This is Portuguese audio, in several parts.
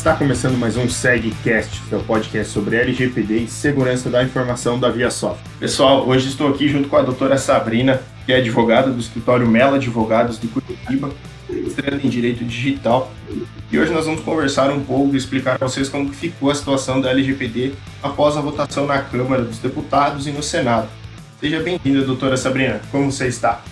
Está começando mais um SegCast, seu podcast sobre LGPD e segurança da informação da ViaSoft. Pessoal, hoje estou aqui junto com a doutora Sabrina, que é advogada do escritório Mela Advogados de Curitiba, estrela em Direito Digital. E hoje nós vamos conversar um pouco e explicar para vocês como ficou a situação da LGPD após a votação na Câmara dos Deputados e no Senado. Seja bem-vinda, doutora Sabrina. Como você está?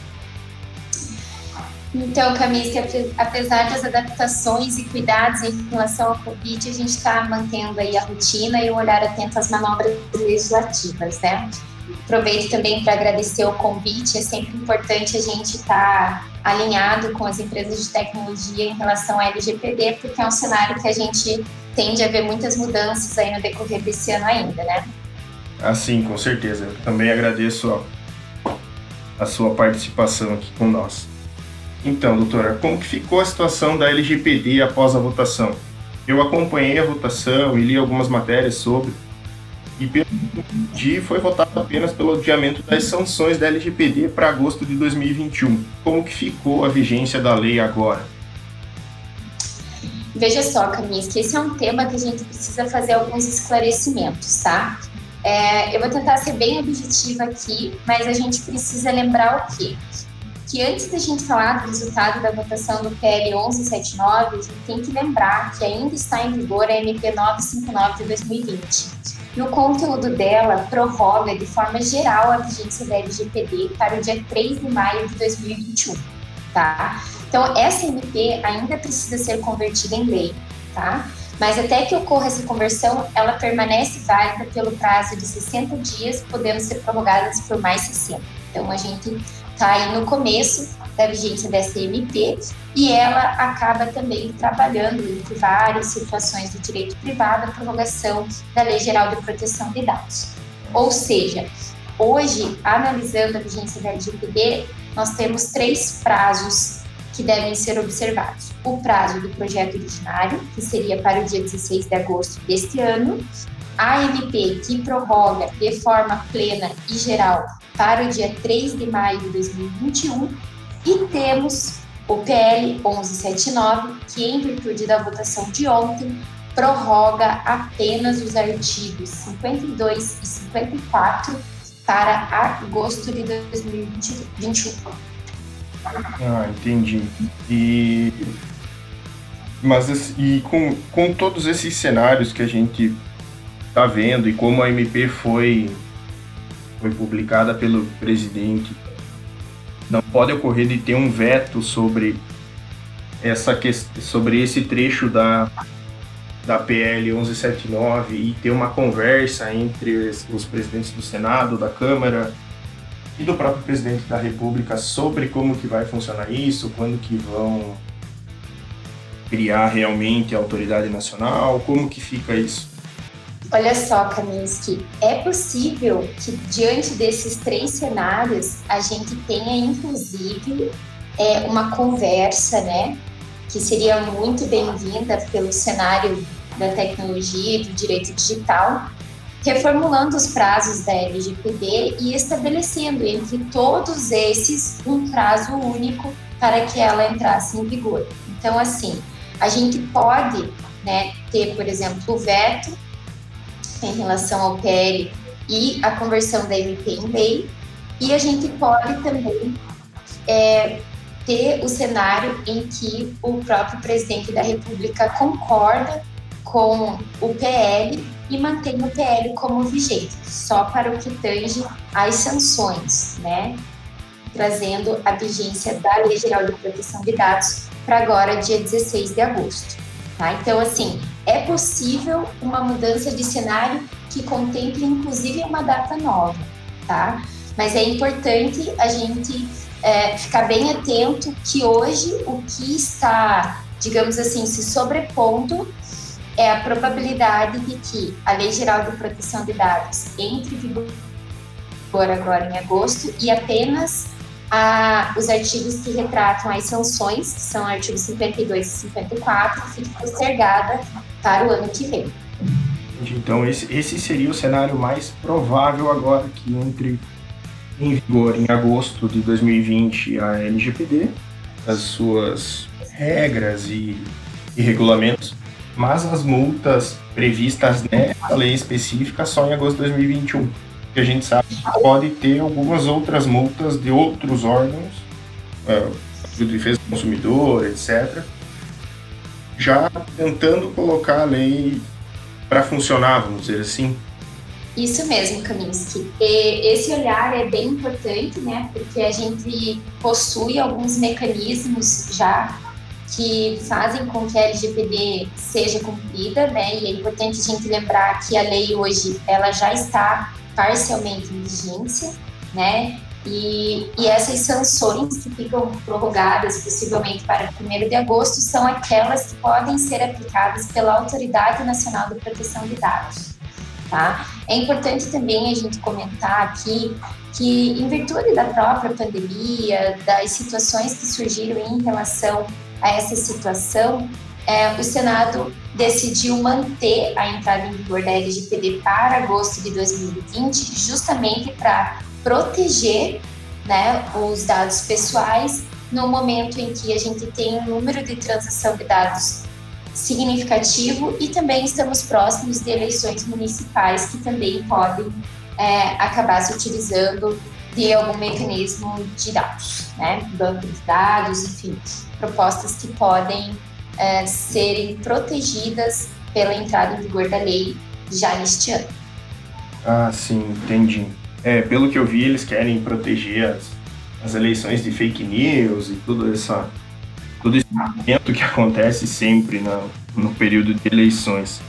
Então, Camis, que apesar das adaptações e cuidados em relação ao Covid, a gente está mantendo aí a rotina e o olhar atento às manobras legislativas, né? Aproveito também para agradecer o convite. É sempre importante a gente estar tá alinhado com as empresas de tecnologia em relação ao LGPD, porque é um cenário que a gente tende a ver muitas mudanças aí no decorrer desse ano ainda, né? Ah, sim, com certeza. Também agradeço a sua participação aqui com nós. Então, doutora, como que ficou a situação da LGPD após a votação? Eu acompanhei a votação e li algumas matérias sobre, e pelo que foi votado apenas pelo adiamento das sanções da LGPD para agosto de 2021. Como que ficou a vigência da lei agora? Veja só, Camis, que esse é um tema que a gente precisa fazer alguns esclarecimentos, tá? É, eu vou tentar ser bem objetiva aqui, mas a gente precisa lembrar o quê? Que antes da gente falar do resultado da votação do PL 1179, a gente tem que lembrar que ainda está em vigor a MP 959 de 2020. E o conteúdo dela prorroga de forma geral a vigência da LGPD para o dia 3 de maio de 2021, tá? Então, essa MP ainda precisa ser convertida em lei, tá? Mas até que ocorra essa conversão, ela permanece válida pelo prazo de 60 dias, podendo ser prorrogada por mais 60. Então, a gente está aí no começo da vigência dessa MP e ela acaba também trabalhando entre várias situações do direito privado a prorrogação da Lei Geral de Proteção de Dados. Ou seja, hoje, analisando a vigência da LGPD, nós temos três prazos que devem ser observados. O prazo do projeto originário, que seria para o dia 16 de agosto deste ano, a MP que prorroga de forma plena e geral para o dia 3 de maio de 2021 e temos o PL 1179, que em virtude da votação de ontem prorroga apenas os artigos 52 e 54 para agosto de 2021. Ah, entendi. E mas e com, com todos esses cenários que a gente está vendo e como a MP foi, foi publicada pelo presidente, não pode ocorrer de ter um veto sobre essa sobre esse trecho da, da PL 1179 e ter uma conversa entre os presidentes do Senado, da Câmara e do próprio presidente da República sobre como que vai funcionar isso, quando que vão criar realmente a autoridade nacional, como que fica isso? Olha só, Kaminsky, é possível que diante desses três cenários a gente tenha inclusive é, uma conversa, né, que seria muito bem-vinda pelo cenário da tecnologia e do direito digital, reformulando os prazos da LGPD e estabelecendo entre todos esses um prazo único para que ela entrasse em vigor. Então, assim, a gente pode né, ter, por exemplo, o veto em relação ao PL e a conversão da MP em lei, e a gente pode também é, ter o cenário em que o próprio presidente da República concorda com o PL e mantém o PL como vigente, só para o que tange as sanções, né? Trazendo a vigência da Lei Geral de Proteção de Dados para agora, dia 16 de agosto. Tá? Então, assim, é possível uma mudança de cenário que contemple inclusive uma data nova, tá? Mas é importante a gente é, ficar bem atento que hoje o que está, digamos assim, se sobrepondo é a probabilidade de que a Lei Geral de Proteção de Dados entre em vigor agora em agosto e apenas a, os artigos que retratam as sanções, que são artigos 52 e 54, fiquem postergada para o ano que vem. Então, esse, esse seria o cenário mais provável agora que entre em vigor em agosto de 2020 a LGPD, as suas regras e, e regulamentos, mas as multas previstas nessa lei específica só em agosto de 2021. Que a gente sabe que pode ter algumas outras multas de outros órgãos, uh, de defesa do consumidor, etc., já tentando colocar a lei para funcionar, vamos dizer assim. Isso mesmo, Kaminsky. E esse olhar é bem importante, né? Porque a gente possui alguns mecanismos já que fazem com que a LGPD seja cumprida, né? E é importante a gente lembrar que a lei hoje ela já está parcialmente em vigência, né? E, e essas sanções que ficam prorrogadas possivelmente para 1 de agosto são aquelas que podem ser aplicadas pela Autoridade Nacional de Proteção de Dados. Tá? É importante também a gente comentar aqui que, em virtude da própria pandemia, das situações que surgiram em relação a essa situação, é, o Senado decidiu manter a entrada em vigor da LGPD para agosto de 2020, justamente para proteger né, os dados pessoais no momento em que a gente tem um número de transação de dados significativo e também estamos próximos de eleições municipais que também podem é, acabar se utilizando de algum mecanismo de dados, né? banco de dados, enfim, propostas que podem é, serem protegidas pela entrada em vigor da lei já neste ano. Ah, sim, entendi. É, pelo que eu vi, eles querem proteger as, as eleições de fake news e tudo essa todo esse momento que acontece sempre no, no período de eleições.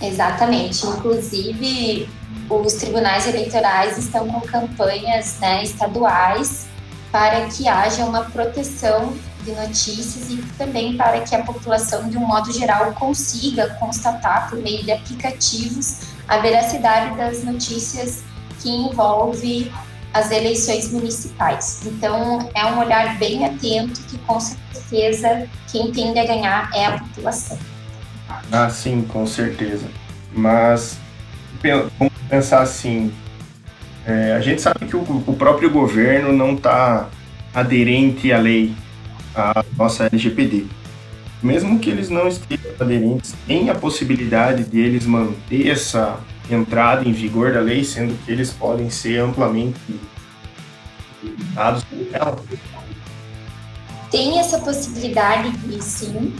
Exatamente. Inclusive, os tribunais eleitorais estão com campanhas né, estaduais para que haja uma proteção de notícias e também para que a população, de um modo geral, consiga constatar por meio de aplicativos a veracidade das notícias que envolve as eleições municipais. Então, é um olhar bem atento que, com certeza, quem tende a ganhar é a população. Ah, sim, com certeza. Mas vamos pensar assim: é, a gente sabe que o, o próprio governo não está aderente à lei, à nossa LGPD. Mesmo que eles não estejam aderentes, tem a possibilidade de eles manter essa entrada em vigor da lei, sendo que eles podem ser amplamente dados por ela? Tem essa possibilidade de sim.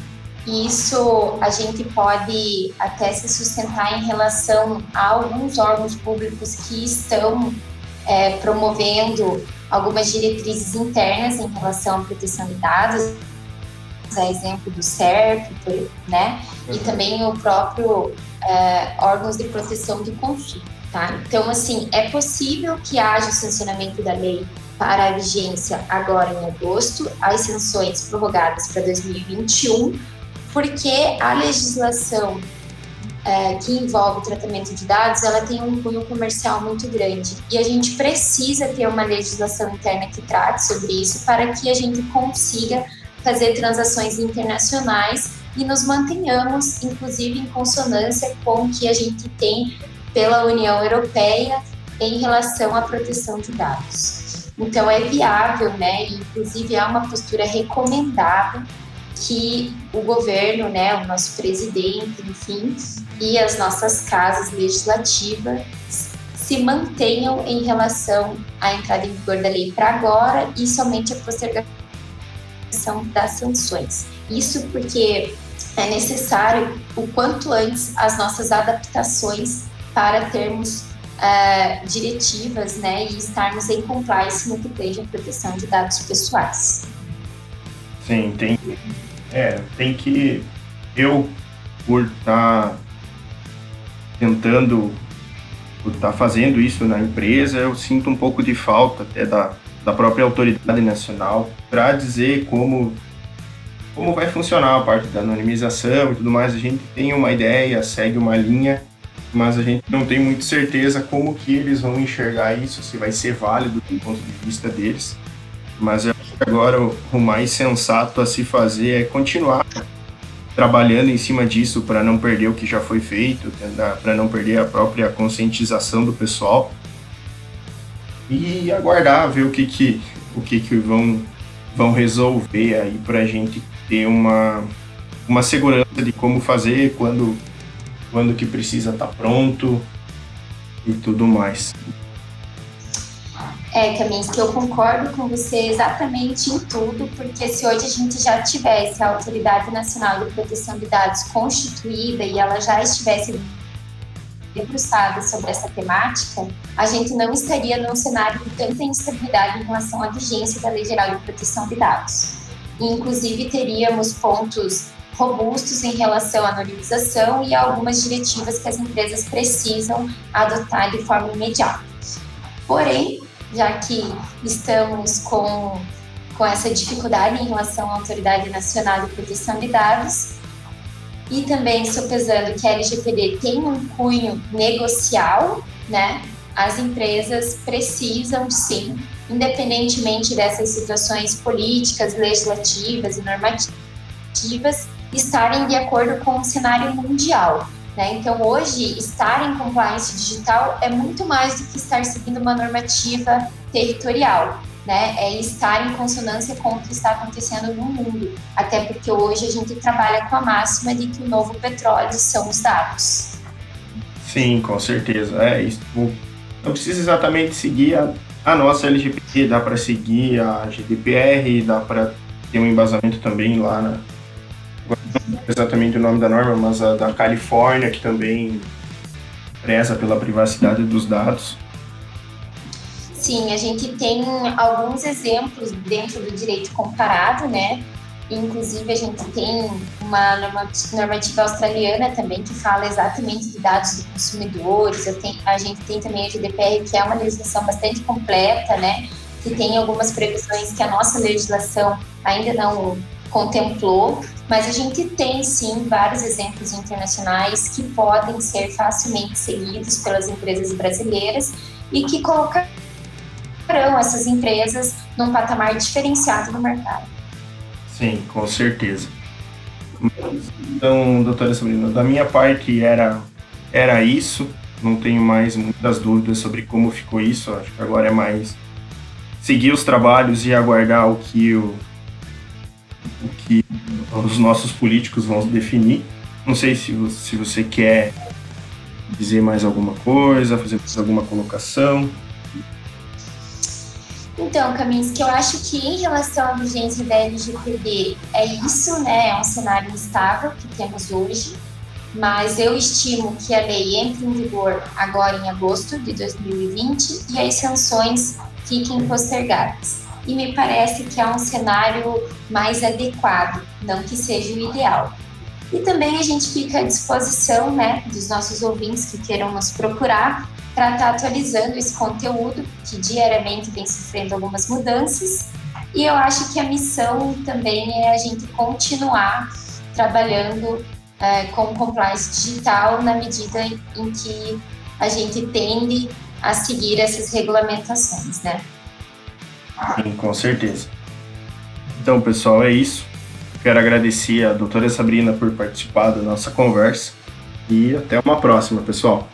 Isso a gente pode até se sustentar em relação a alguns órgãos públicos que estão é, promovendo algumas diretrizes internas em relação à proteção de dados, a exemplo do CERP, né? E uhum. também o próprio é, órgãos de proteção de consumo, tá? Então, assim, é possível que haja o sancionamento da lei para a vigência agora em agosto, as sanções prorrogadas para 2021, porque a legislação é, que envolve o tratamento de dados, ela tem um cunho comercial muito grande e a gente precisa ter uma legislação interna que trate sobre isso para que a gente consiga fazer transações internacionais e nos mantenhamos, inclusive, em consonância com o que a gente tem pela União Europeia em relação à proteção de dados. Então, é viável, né? Inclusive, há uma postura recomendada que o governo, né, o nosso presidente, enfim, e as nossas casas legislativas se mantenham em relação à entrada em vigor da lei para agora e somente a postergação das sanções. Isso porque é necessário o quanto antes as nossas adaptações para termos uh, diretivas né, e estarmos em compliance no que tange a proteção de dados pessoais. Sim, tem, é, tem que. Eu, por estar tá tentando, por estar tá fazendo isso na empresa, eu sinto um pouco de falta até da, da própria autoridade nacional para dizer como como vai funcionar a parte da anonimização e tudo mais. A gente tem uma ideia, segue uma linha, mas a gente não tem muita certeza como que eles vão enxergar isso, se vai ser válido do ponto de vista deles. Mas eu acho que agora o mais sensato a se fazer é continuar trabalhando em cima disso para não perder o que já foi feito, para não perder a própria conscientização do pessoal e aguardar ver o que que o que que vão vão resolver aí para a gente ter uma uma segurança de como fazer, quando, quando que precisa estar tá pronto e tudo mais. É, Camis, que eu concordo com você exatamente em tudo, porque se hoje a gente já tivesse a Autoridade Nacional de Proteção de Dados constituída e ela já estivesse debruçada sobre essa temática, a gente não estaria num cenário de tanta instabilidade em relação à vigência da Lei Geral de Proteção de Dados. E, inclusive, teríamos pontos robustos em relação à anonimização e algumas diretivas que as empresas precisam adotar de forma imediata. Porém, já que estamos com, com essa dificuldade em relação à Autoridade Nacional de Proteção de Dados, e também sopesando que a LGPD tem um cunho negocial, né? As empresas precisam sim, independentemente dessas situações políticas, legislativas e normativas, estarem de acordo com o cenário mundial. Né? Então, hoje, estar em compliance digital é muito mais do que estar seguindo uma normativa territorial. Né? É estar em consonância com o que está acontecendo no mundo. Até porque hoje a gente trabalha com a máxima de que o novo petróleo são os dados. Sim, com certeza. É isso. Não precisa exatamente seguir a, a nossa LGPD, dá para seguir a GDPR, dá para ter um embasamento também lá na, exatamente o nome da norma, mas a da Califórnia, que também preza pela privacidade dos dados. Sim, a gente tem alguns exemplos dentro do direito comparado, né? Inclusive, a gente tem uma normativa australiana também que fala exatamente de dados de consumidores. Tenho, a gente tem também a GDPR, que é uma legislação bastante completa, né? Que tem algumas previsões que a nossa legislação ainda não contemplou, mas a gente tem sim vários exemplos internacionais que podem ser facilmente seguidos pelas empresas brasileiras e que colocarão essas empresas num patamar diferenciado no mercado. Sim, com certeza. Então, doutora Sabrina, da minha parte era, era isso. Não tenho mais muitas dúvidas sobre como ficou isso. Acho que agora é mais seguir os trabalhos e aguardar o que o, o que os nossos políticos vão definir. Não sei se, se você quer dizer mais alguma coisa, fazer alguma colocação. Então, Caminhos, que eu acho que em relação à vigência da LGPD é isso, né? É um cenário instável que temos hoje, mas eu estimo que a lei entre em vigor agora em agosto de 2020 e as sanções fiquem postergadas e me parece que é um cenário mais adequado, não que seja o ideal. E também a gente fica à disposição né, dos nossos ouvintes que queiram nos procurar para estar tá atualizando esse conteúdo, que diariamente vem sofrendo algumas mudanças. E eu acho que a missão também é a gente continuar trabalhando é, com compliance digital na medida em que a gente tende a seguir essas regulamentações, né? Sim, com certeza. Então, pessoal, é isso. Quero agradecer a doutora Sabrina por participar da nossa conversa e até uma próxima, pessoal.